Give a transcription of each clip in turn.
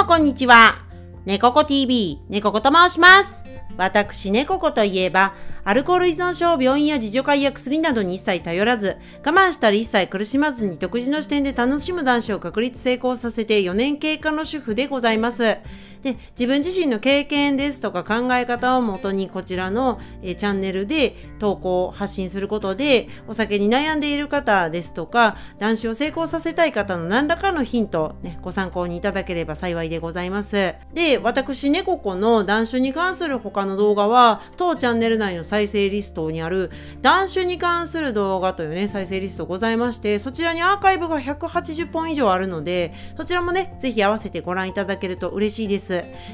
もこんにちは。猫子 TV、猫子と申します。私、猫子といえば、アルコール依存症を、病院や自助会や薬などに一切頼らず、我慢したり一切苦しまずに独自の視点で楽しむ男子を確立成功させて4年経過の主婦でございます。で、自分自身の経験ですとか考え方をもとにこちらの、えチャンネルで投稿、発信することで、お酒に悩んでいる方ですとか、男子を成功させたい方の何らかのヒント、ね、ご参考にいただければ幸いでございます。で、私、猫子の男子に関する他の動画は、当チャンネル内の再生リストにある、男子に関する動画というね、再生リストございまして、そちらにアーカイブが180本以上あるので、そちらもね、ぜひ合わせてご覧いただけると嬉しいです。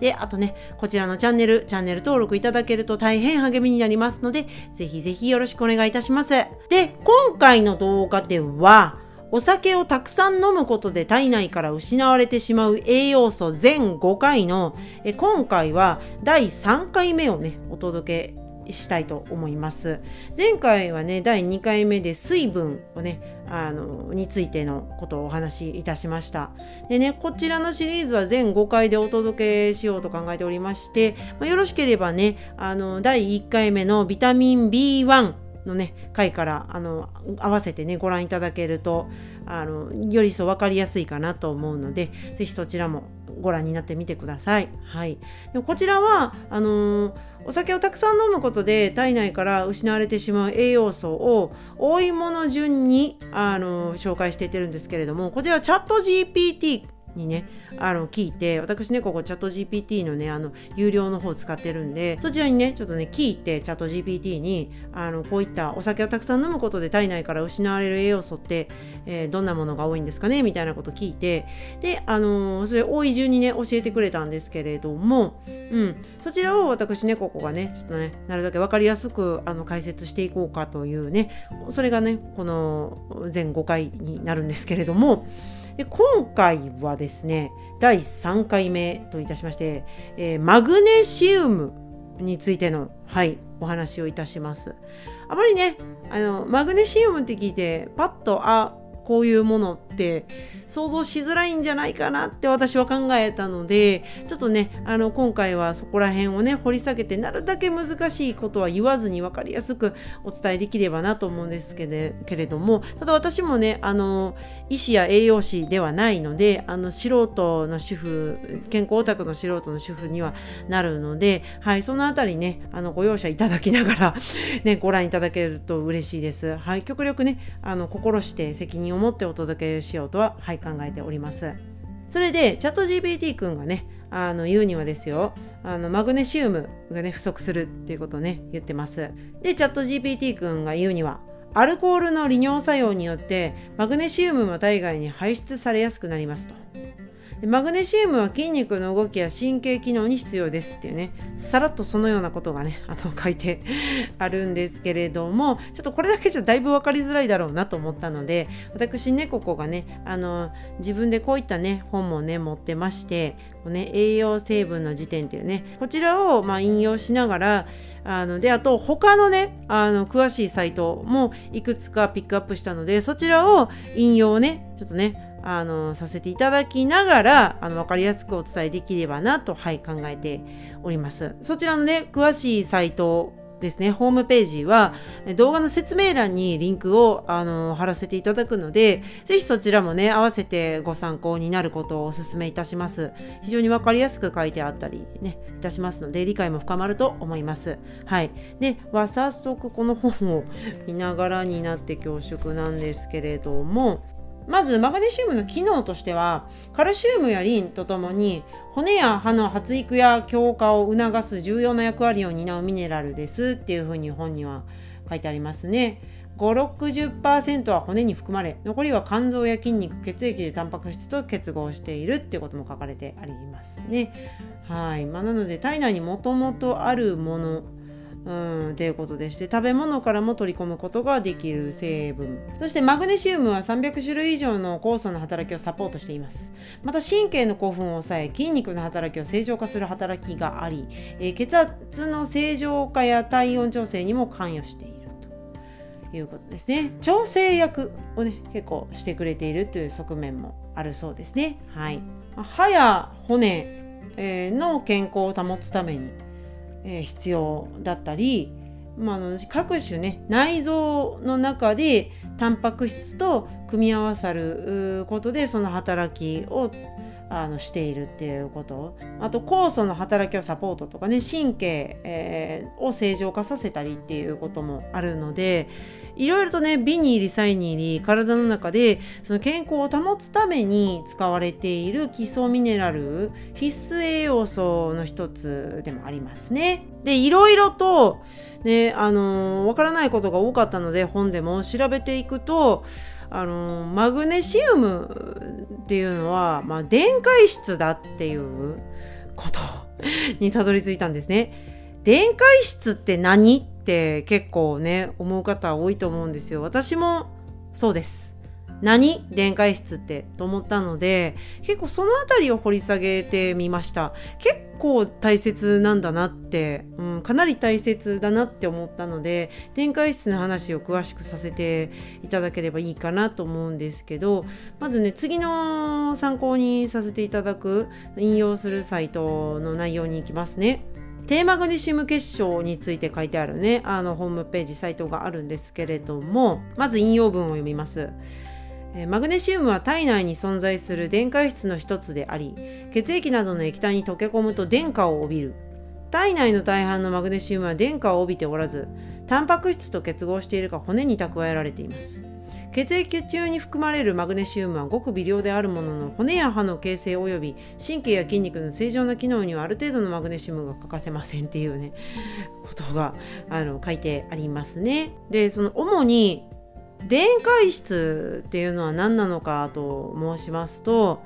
で、あとね、こちらのチャンネル、チャンネル登録いただけると大変励みになりますので、ぜひぜひよろしくお願いいたします。で、今回の動画では、お酒をたくさん飲むことで体内から失われてしまう栄養素全5回のえ今回は第3回目をねお届けしたいと思います。前回はね第2回目で水分をねあのについてのことをお話しいたしました。でねこちらのシリーズは全5回でお届けしようと考えておりまして、まあよろしければねあの第1回目のビタミン B1 のね回からあの合わせてねご覧いただけるとあのより一層分かりやすいかなと思うのでぜひそちらもご覧になってみてください。はい、でもこちらはあのーお酒をたくさん飲むことで体内から失われてしまう栄養素を多いもの順にあの紹介していってるんですけれどもこちらチャット GPT にねあの聞いて私ねここチャット GPT のねあの有料の方使ってるんでそちらにねちょっとね聞いてチャット GPT にあのこういったお酒をたくさん飲むことで体内から失われる栄養素って、えーどんなものが多いんですかねみたいなこと聞いてであのーそれ多い順にね教えてくれたんですけれども、うん、そちらを私ねここがねちょっとねなるだけ分かりやすくあの解説していこうかというねそれがねこの全5回になるんですけれどもで今回はですね第3回目といたしまして、えーマグネシウムについての、はい、お話をいたします。あまりねあのマグネシウムって聞いてパッとあこういうものって想像しづらいんじゃないかなって私は考えたのでちょっとねあの今回はそこら辺をね掘り下げてなるだけ難しいことは言わずに分かりやすくお伝えできればなと思うんですけれけれどもただ私もねあの医師や栄養士ではないのであの素人の主婦健康オタクの素人の主婦にはなるので、はい、そのあたりねあのご容赦いただきながら、ね、ご覧いただけると嬉しいです。はい、極力ねあの心して責任を持ってお届けしようとは、はい、考えております。それでチャット GPT 君がねあの言うにはですよあのマグネシウムがね不足するっていうことをね言ってますでチャット GPT 君が言うにはアルコールの利尿作用によってマグネシウムも体外に排出されやすくなりますとでマグネシウムは筋肉の動きや神経機能に必要ですっていうねさらっとそのようなことがね あの書いて あるんですけれどもちょっとこれだけじゃだいぶ分かりづらいだろうなと思ったので私ねここがねあの自分でこういったね本もね持ってましてこうね、栄養成分の辞典っていうねこちらをま引用しながらあのであと他のねあの詳しいサイトもいくつかピックアップしたのでそちらを引用をねちょっとねあのさせていただきながらあの分かりやすくお伝えできればなと、はい、考えております。そちらのね詳しいサイトですねホームページは動画の説明欄にリンクをあの貼らせていただくのでぜひそちらもね合わせてご参考になることをお勧めいたします。非常に分かりやすく書いてあったりねいたしますので理解も深まると思います。はい。では早速この本を見ながらになって恐縮なんですけれどもまずマグネシウムの機能としてはカルシウムやリンとともに骨や歯の発育や強化を促す重要な役割を担うミネラルですっていうふうに本には書いてありますね。560%は骨に含まれ残りは肝臓や筋肉血液でタンパク質と結合しているっていうことも書かれてありますね。はいまあ、なので体内にもともとあるものうん、ということでして食べ物からも取り込むことができる成分。そしてマグネシウムは300種類以上の酵素の働きをサポートしています。また神経の興奮を抑え筋肉の働きを正常化する働きがあり、えー血圧の正常化や体温調整にも関与しているということですね。調整役をね結構してくれているという側面もあるそうですね。はい。歯や骨の健康を保つためにえ必要だったりまあ、の各種ね内臓の中でタンパク質と組み合わさることでその働きをあのしているっていうことあと酵素の働きをサポートとかね神経、えー、を正常化させたりっていうこともあるのでいろいろとねビニーリサイニーリ体の中でその健康を保つために使われている基礎ミネラル必須栄養素の一つでもありますね。でいろいろとねあのわからないことが多かったので本でも調べていくとあのマグネシウムっていうのは、まあ、電解質だっていうこと にたどり着いたんですね。電解質って何？って結構ね思う方多いと思うんですよ。私もそうです。何？電解質ってと思ったので結構その辺りを掘り下げてみました。結構大切なんだなって、うん、かなり大切だなって思ったので電解質の話を詳しくさせていただければいいかなと思うんですけどまずね次の参考にさせていただく引用するサイトの内容に行きますね。低マグネシウム結晶について書いてあるねあのホームページサイトがあるんですけれどもまず引用文を読みます。マグネシウムは体内に存在する電解質の一つであり血液などの液体に溶け込むと電荷を帯びる。体内の大半のマグネシウムは電荷を帯びておらずタンパク質と結合しているか骨に蓄えられています。血液中に含まれるマグネシウムはごく微量であるものの骨や歯の形成及び神経や筋肉の正常な機能にはある程度のマグネシウムが欠かせませんっていうねことがあの書いてありますね。でその主に電解質っていうのは何なのかと申しますと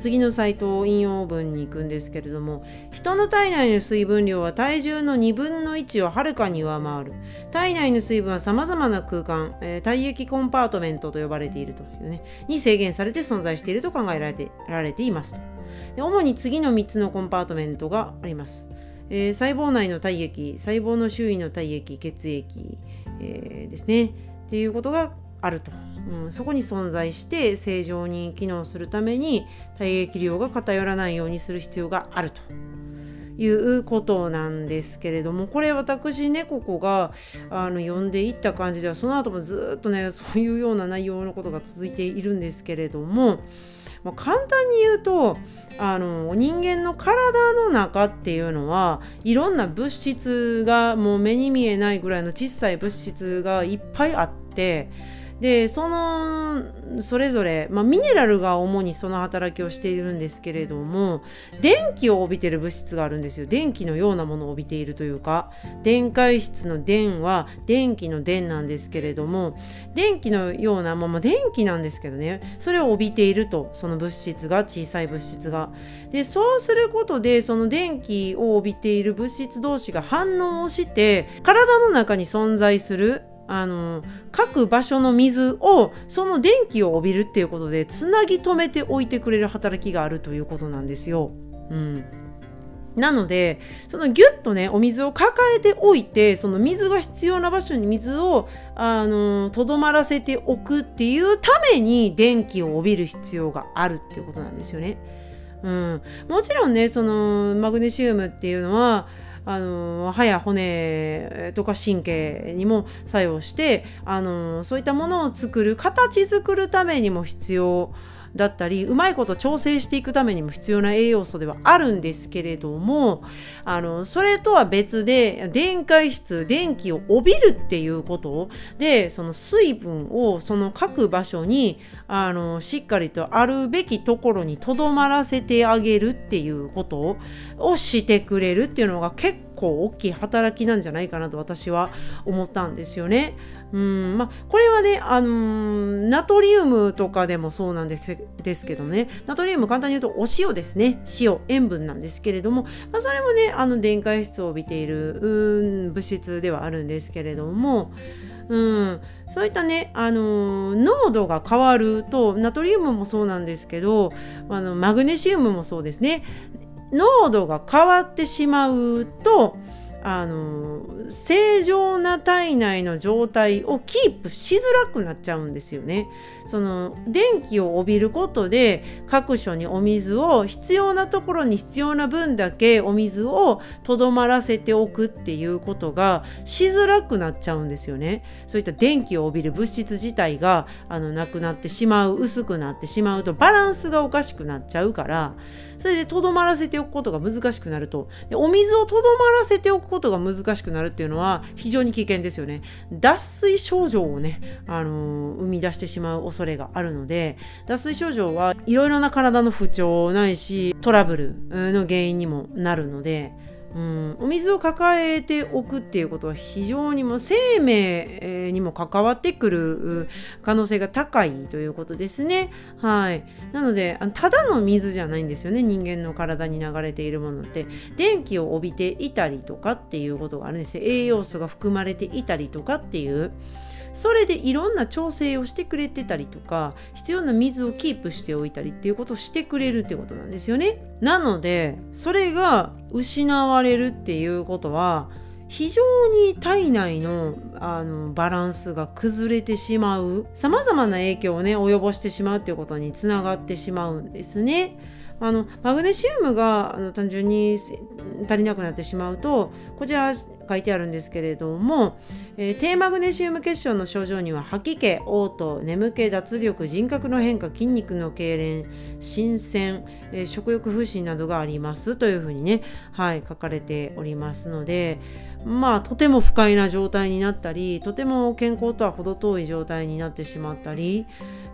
次のサイトを引用文に行くんですけれども人の体内の水分量は体重の2分の1をはるかに上回る。体内の水分はさまざまな空間、えー、体液コンパートメントと呼ばれているというねに制限されて存在していると考えられてられていますと。で主に次の3つのコンパートメントがあります、えー、細胞内の体液細胞の周囲の体液血液、えー、ですね。っていうことがあると、うん、そこに存在して正常に機能するために体液量が偏らないようにする必要があると。いうことなんですけれどもこれ私ねここがあの読んでいった感じではその後もずっとねそういうような内容のことが続いているんですけれどもまあ、簡単に言うとあの人間の体の中っていうのはいろんな物質がもう目に見えないぐらいの小さい物質がいっぱいあってでそのそれぞれ、まあ、ミネラルが主にその働きをしているんですけれども電気を帯びてる物質があるんですよ。電気のようなものを帯びているというか電解質の電は電気の電なんですけれども電気のようなまま電気なんですけどねそれを帯びているとその物質が小さい物質が。でそうすることでその電気を帯びている物質同士が反応をして体の中に存在するあの各場所の水をその電気を帯びるっていうことでつなぎ止めておいてくれる働きがあるということなんですよ。うんなのでそのギュッとねお水を抱えておいてその水が必要な場所に水をあのとどまらせておくっていうために電気を帯びる必要があるっていうことなんですよね。うん、もちろんねそのマグネシウムっていうのはあの歯や骨とか神経にも作用してあのそういったものを作る形作るためにも必要だったりうまいこと調整していくためにも必要な栄養素ではあるんですけれどもあのそれとは別で電解質電気を帯びるっていうことでその水分をその各場所にあのしっかりとあるべきところにとどまらせてあげるっていうことをしてくれるっていうのが結構大きい働きなんじゃないかなと私は思ったんですよね。うんまあ、これはね、あのー、ナトリウムとかでもそうなんですですけどね。ナトリウム簡単に言うとお塩ですね。塩塩分なんですけれども、まあ、それもねあの電解質を帯びている物質ではあるんですけれども、うん、そういったね、あのー、濃度が変わるとナトリウムもそうなんですけどあのマグネシウムもそうですね。濃度が変わってしまうとあの正常な体内の状態をキープしづらくなっちゃうんですよね。その電気を帯びることで各所にお水を必要なところに必要な分だけお水をとどまらせておくっていうことがしづらくなっちゃうんですよね。そういった電気を帯びる物質自体があのなくなってしまう薄くなってしまうとバランスがおかしくなっちゃうからそれでとどまらせておくことが難しくなると。でお水をとどまらせておくことが難しくなるっていうのは非常に危険ですよね。脱水症状をね、あのー、生み出してしまう恐れがあるので脱水症状はいろいろな体の不調ないしトラブルの原因にもなるのでうん、お水を抱えておくっていうことは非常にも生命にも関わってくる可能性が高いということですね。はい。なので、ただの水じゃないんですよね。人間の体に流れているものって。電気を帯びていたりとかっていうことがあるんですよ。栄養素が含まれていたりとかっていう。それでいろんな調整をしてくれてたりとか必要な水をキープしておいたりっていうことをしてくれるってことなんですよね。なのでそれが失われるっていうことは非常に体内のあのバランスが崩れてしまうさまざまな影響をね及ぼしてしまうっていうことにつながってしまうんですね。あのマグネシウムがあの単純に足りなくなってしまうとこちら書いてあるんですけれども、えー、低マグネシウム結晶の症状には吐き気、嘔吐、眠気、脱力、人格の変化、筋肉の痙攣、新鮮、えー、食欲不振などがありますというふうにね、はい、書かれておりますので、まあとても不快な状態になったり、とても健康とは程遠い状態になってしまったり、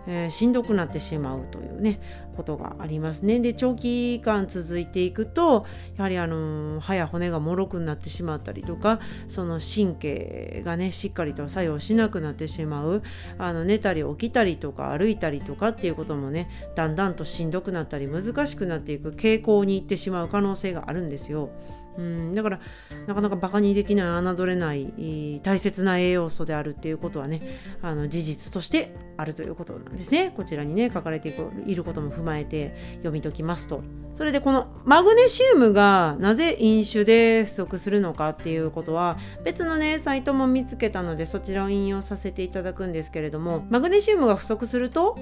えー、しんどくなってしまうというねことがありますね。で長期間続いていくとやはりあの歯や骨がもろくなってしまったりとかその神経がねしっかりと作用しなくなってしまうあの寝たり起きたりとか歩いたりとかっていうこともねだんだんとしんどくなったり難しくなっていく傾向にいってしまう可能性があるんですよ。うん、だからなかなかバカにできない侮れない大切な栄養素であるっていうことはねあの事実としてあるということなんですね。こちらにね書かれていることも踏まえて読み解きますと。それでこのマグネシウムがなぜ飲酒で不足するのかっていうことは別のねサイトも見つけたのでそちらを引用させていただくんですけれどもマグネシウムが不足すると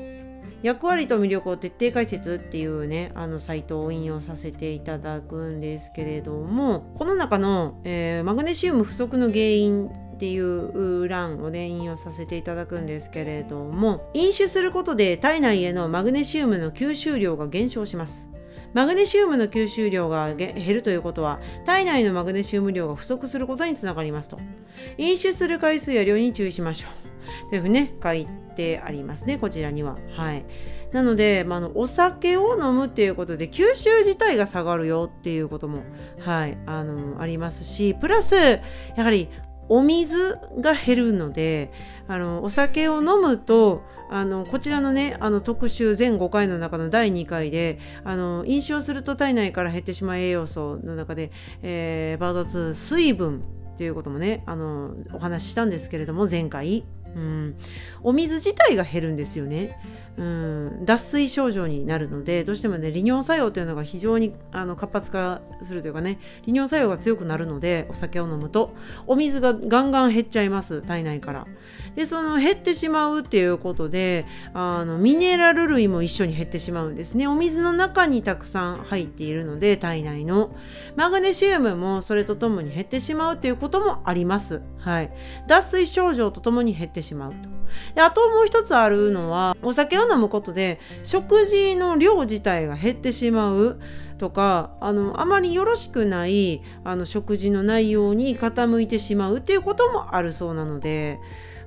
役割と魅力を徹底解説っていうねあのサイトを引用させていただくんですけれどもこの中の、えー、マグネシウム不足の原因っていう欄をね引用させていただくんですけれども飲酒することで体内へのマグネシウムの吸収量が減少します。マグネシウムの吸収量が減るということは体内のマグネシウム量が不足することにつながりますと。飲酒する回数や量に注意しましょう。というふうにね書いてありますねこちらには。はい。なので、まあ、のお酒を飲むっていうことで吸収自体が下がるよっていうことも、はい、あのありますしプラスやはりお水が減るのであのお酒を飲むとあのこちらのねあの特集全5回の中の第2回であの飲酒をすると体内から減ってしまう栄養素の中で、えー、バード2水分ということもねあのお話ししたんですけれども前回、うん、お水自体が減るんですよね。うん、脱水症状になるのでどうしてもね利尿作用というのが非常にあの活発化するというかね利尿作用が強くなるのでお酒を飲むとお水がガンガン減っちゃいます体内から。でその減ってしまうっていうことであのミネラル類も一緒に減ってしまうんですね。お水の中にたくさん入っているので体内の。マグネシウムもそれとともに減ってしまうっていうこともあります。はい。脱水症状とともに減ってしまうと。であともう一つあるのはお酒を飲むことで食事の量自体が減ってしまうとかあのあまりよろしくないあの食事の内容に傾いてしまうっていうこともあるそうなので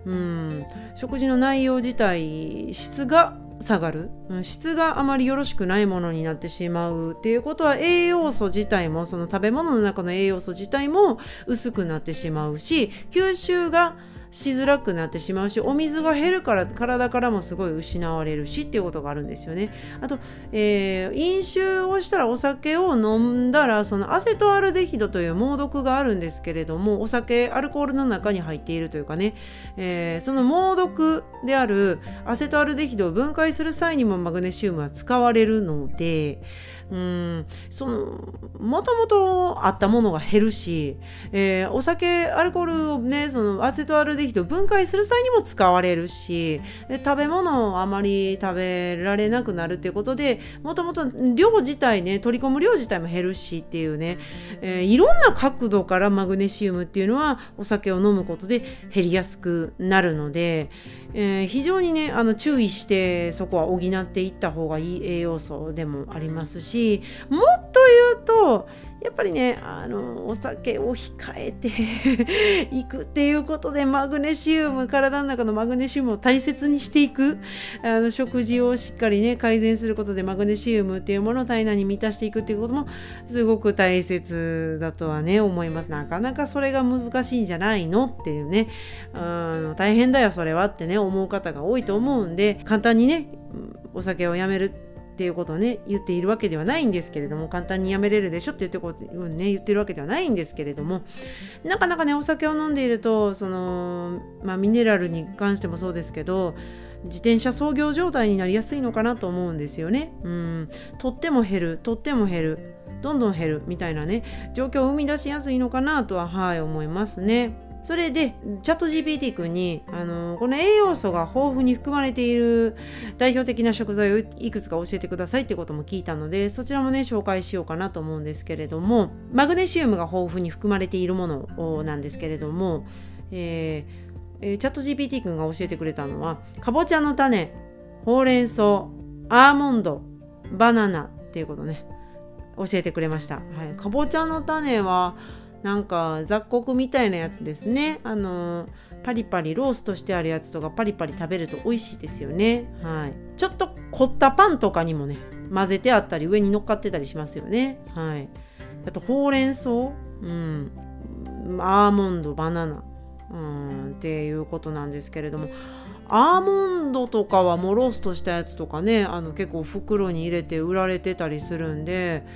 うん食事の内容自体質が下がる。質があまりよろしくないものになってしまうっていうことは栄養素自体もその食べ物の中の栄養素自体も薄くなってしまうし吸収がしづらくなってしまうしお水が減るから体からもすごい失われるしっていうことがあるんですよね。あと、えー、飲酒をしたらお酒を飲んだらそのアセトアルデヒドという猛毒があるんですけれどもお酒アルコールの中に入っているというかね、えー、その猛毒であるアセトアルデヒドを分解する際にもマグネシウムは使われるのでうん。そのもともとあったものが減るし、えー、お酒アルコールをねそのアセトアルデヒド分解する際にも使われるし食べ物をあまり食べられなくなるっていうことでもともと量自体ね取り込む量自体も減るしっていうね、えー、いろんな角度からマグネシウムっていうのはお酒を飲むことで減りやすくなるので、えー、非常にねあの注意してそこは補っていった方がいい栄養素でもありますしもっと言うとやっぱりねあのお酒を控えて いくっていうことでマグネシウム体の中のマグネシウムを大切にしていく。あの食事をしっかりね改善することでマグネシウムっていうものを体内に満たしていくっていうこともすごく大切だとはね思います。なかなかそれが難しいんじゃないのっていうね。あの大変だよそれはってね思う方が多いと思うんで簡単にねお酒をやめるっていうことをね言っているわけではないんですけれども簡単にやめれるでしょって言ってこと、ね、言ってるわけではないんですけれどもなかなかねお酒を飲んでいるとその、まあ、ミネラルに関してもそうですけど自転車操業状態になりやすいのかなと思うんですよね。うん、とっても減るとっても減るどんどん減るみたいなね状況を生み出しやすいのかなとははい思いますね。それでチャット GPT 君にあのこの栄養素が豊富に含まれている代表的な食材をいくつか教えてくださいってことも聞いたのでそちらもね紹介しようかなと思うんですけれどもマグネシウムが豊富に含まれているものなんですけれども、えー、チャット GPT 君が教えてくれたのはかぼちゃの種ほうれん草アーモンドバナナっていうことね教えてくれました、はい、かぼちゃの種はなんか雑穀みたいなやつですね。あのパリパリローストしてあるやつとかパリパリ食べると美味しいですよね。はい。ちょっと凝ったパンとかにもね混ぜてあったり上に乗っかってたりしますよね。はい。あとほうれん草。うん。アーモンドバナナ。うん。っていうことなんですけれども。アーモンドとかはもうローストしたやつとかねあの結構袋に入れて売られてたりするんで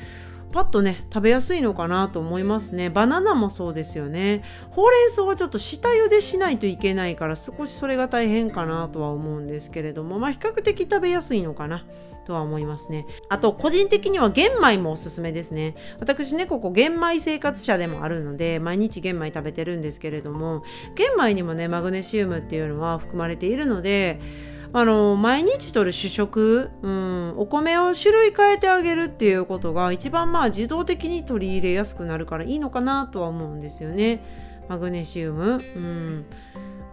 パッとね食べやすいのかなと思いますね。バナナもそうですよね。ほうれん草はちょっと下茹でしないといけないから少しそれが大変かなとは思うんですけれども。まあ比較的食べやすいのかなとは思いますね。あと個人的には玄米もおすすめですね。私ねここ玄米生活者でもあるので毎日玄米食べてるんですけれども玄米にもねマグネシウムっていうのは含まれているのであの毎日とる主食、うん、お米を種類変えてあげるっていうことが一番まあ自動的に取り入れやすくなるからいいのかなとは思うんですよね。マグネシウム、うん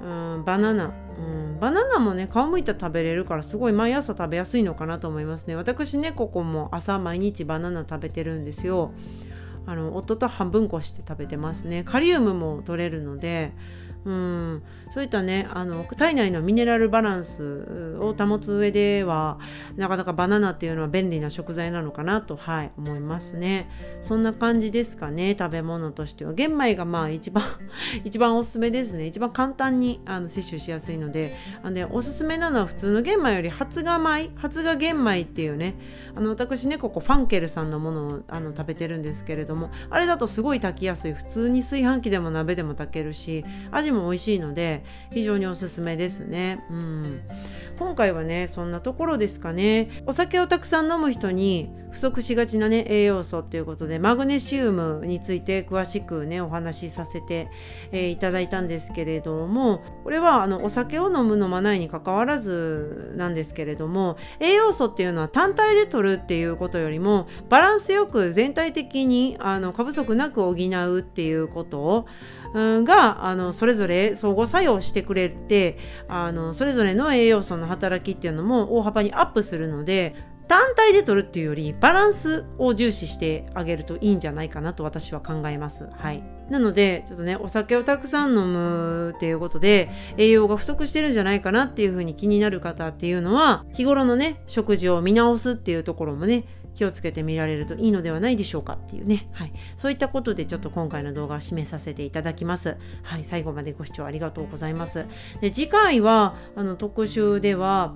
うん、バナナ、うん、バナナもね皮むいたら食べれるからすごい毎朝食べやすいのかなと思いますね。私ねここも朝毎日バナナ食べてるんですよ。あの夫と半分こして食べてますね。カリウムも取れるのでうん。そういったねあの体内のミネラルバランスを保つ上ではなかなかバナナっていうのは便利な食材なのかなとはい思いますね。そんな感じですかね食べ物としては。玄米がまあ一番 一番おすすめですね。一番簡単にあの摂取しやすいので。あの、ね、おすすめなのは普通の玄米より発芽米発芽玄米っていうね。あの私ねここファンケルさんのものをあの食べてるんですけれどもあれだとすごい炊きやすい。普通に炊飯器でも鍋でも炊けるし味も美味しいので非常におすすめですね。うん、今回はねそんなところですかね。お酒をたくさん飲む人に不足しがちなね栄養素っていうことでマグネシウムについて詳しくねお話しさせて、えー、いただいたんですけれどもこれはあのお酒を飲む飲まないにかかわらずなんですけれども栄養素っていうのは単体で取るっていうことよりもバランスよく全体的にあの過不足なく補うっていうことをがあのそれぞれ相互作用してくれてあのそれぞれの栄養素の働きっていうのも大幅にアップするので単体で取るっていうよりバランスを重視してあげるといいんじゃないかなと私は考えます。はい。なので、ちょっとね、お酒をたくさん飲むっていうことで、栄養が不足してるんじゃないかなっていうふうに気になる方っていうのは、日頃のね、食事を見直すっていうところもね、気をつけてみられるといいのではないでしょうかっていうね、はい、そういったことでちょっと今回の動画を締めさせていただきます。はい、最後までご視聴ありがとうございます。で次回はあの特集では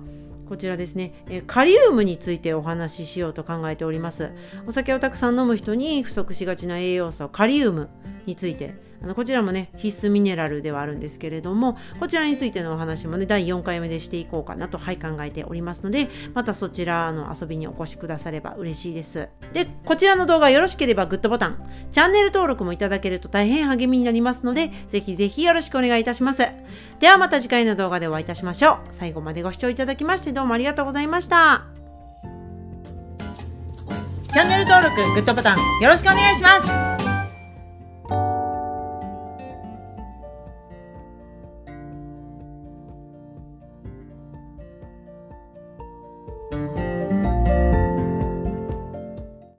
こちらですね、えカリウムについてお話ししようと考えております。お酒をたくさん飲む人に不足しがちな栄養素カリウムについてあのこちらもね必須ミネラルではあるんですけれどもこちらについてのお話もね第4回目でしていこうかなとはい考えておりますのでまたそちらの遊びにお越しくだされば嬉しいです。でこちらの動画よろしければグッドボタンチャンネル登録もいただけると大変励みになりますのでぜひぜひよろしくお願いいたします。ではまた次回の動画でお会いいたしましょう。最後までご視聴いただきましてどうもありがとうございました。チャンネル登録グッドボタンよろしくお願いします。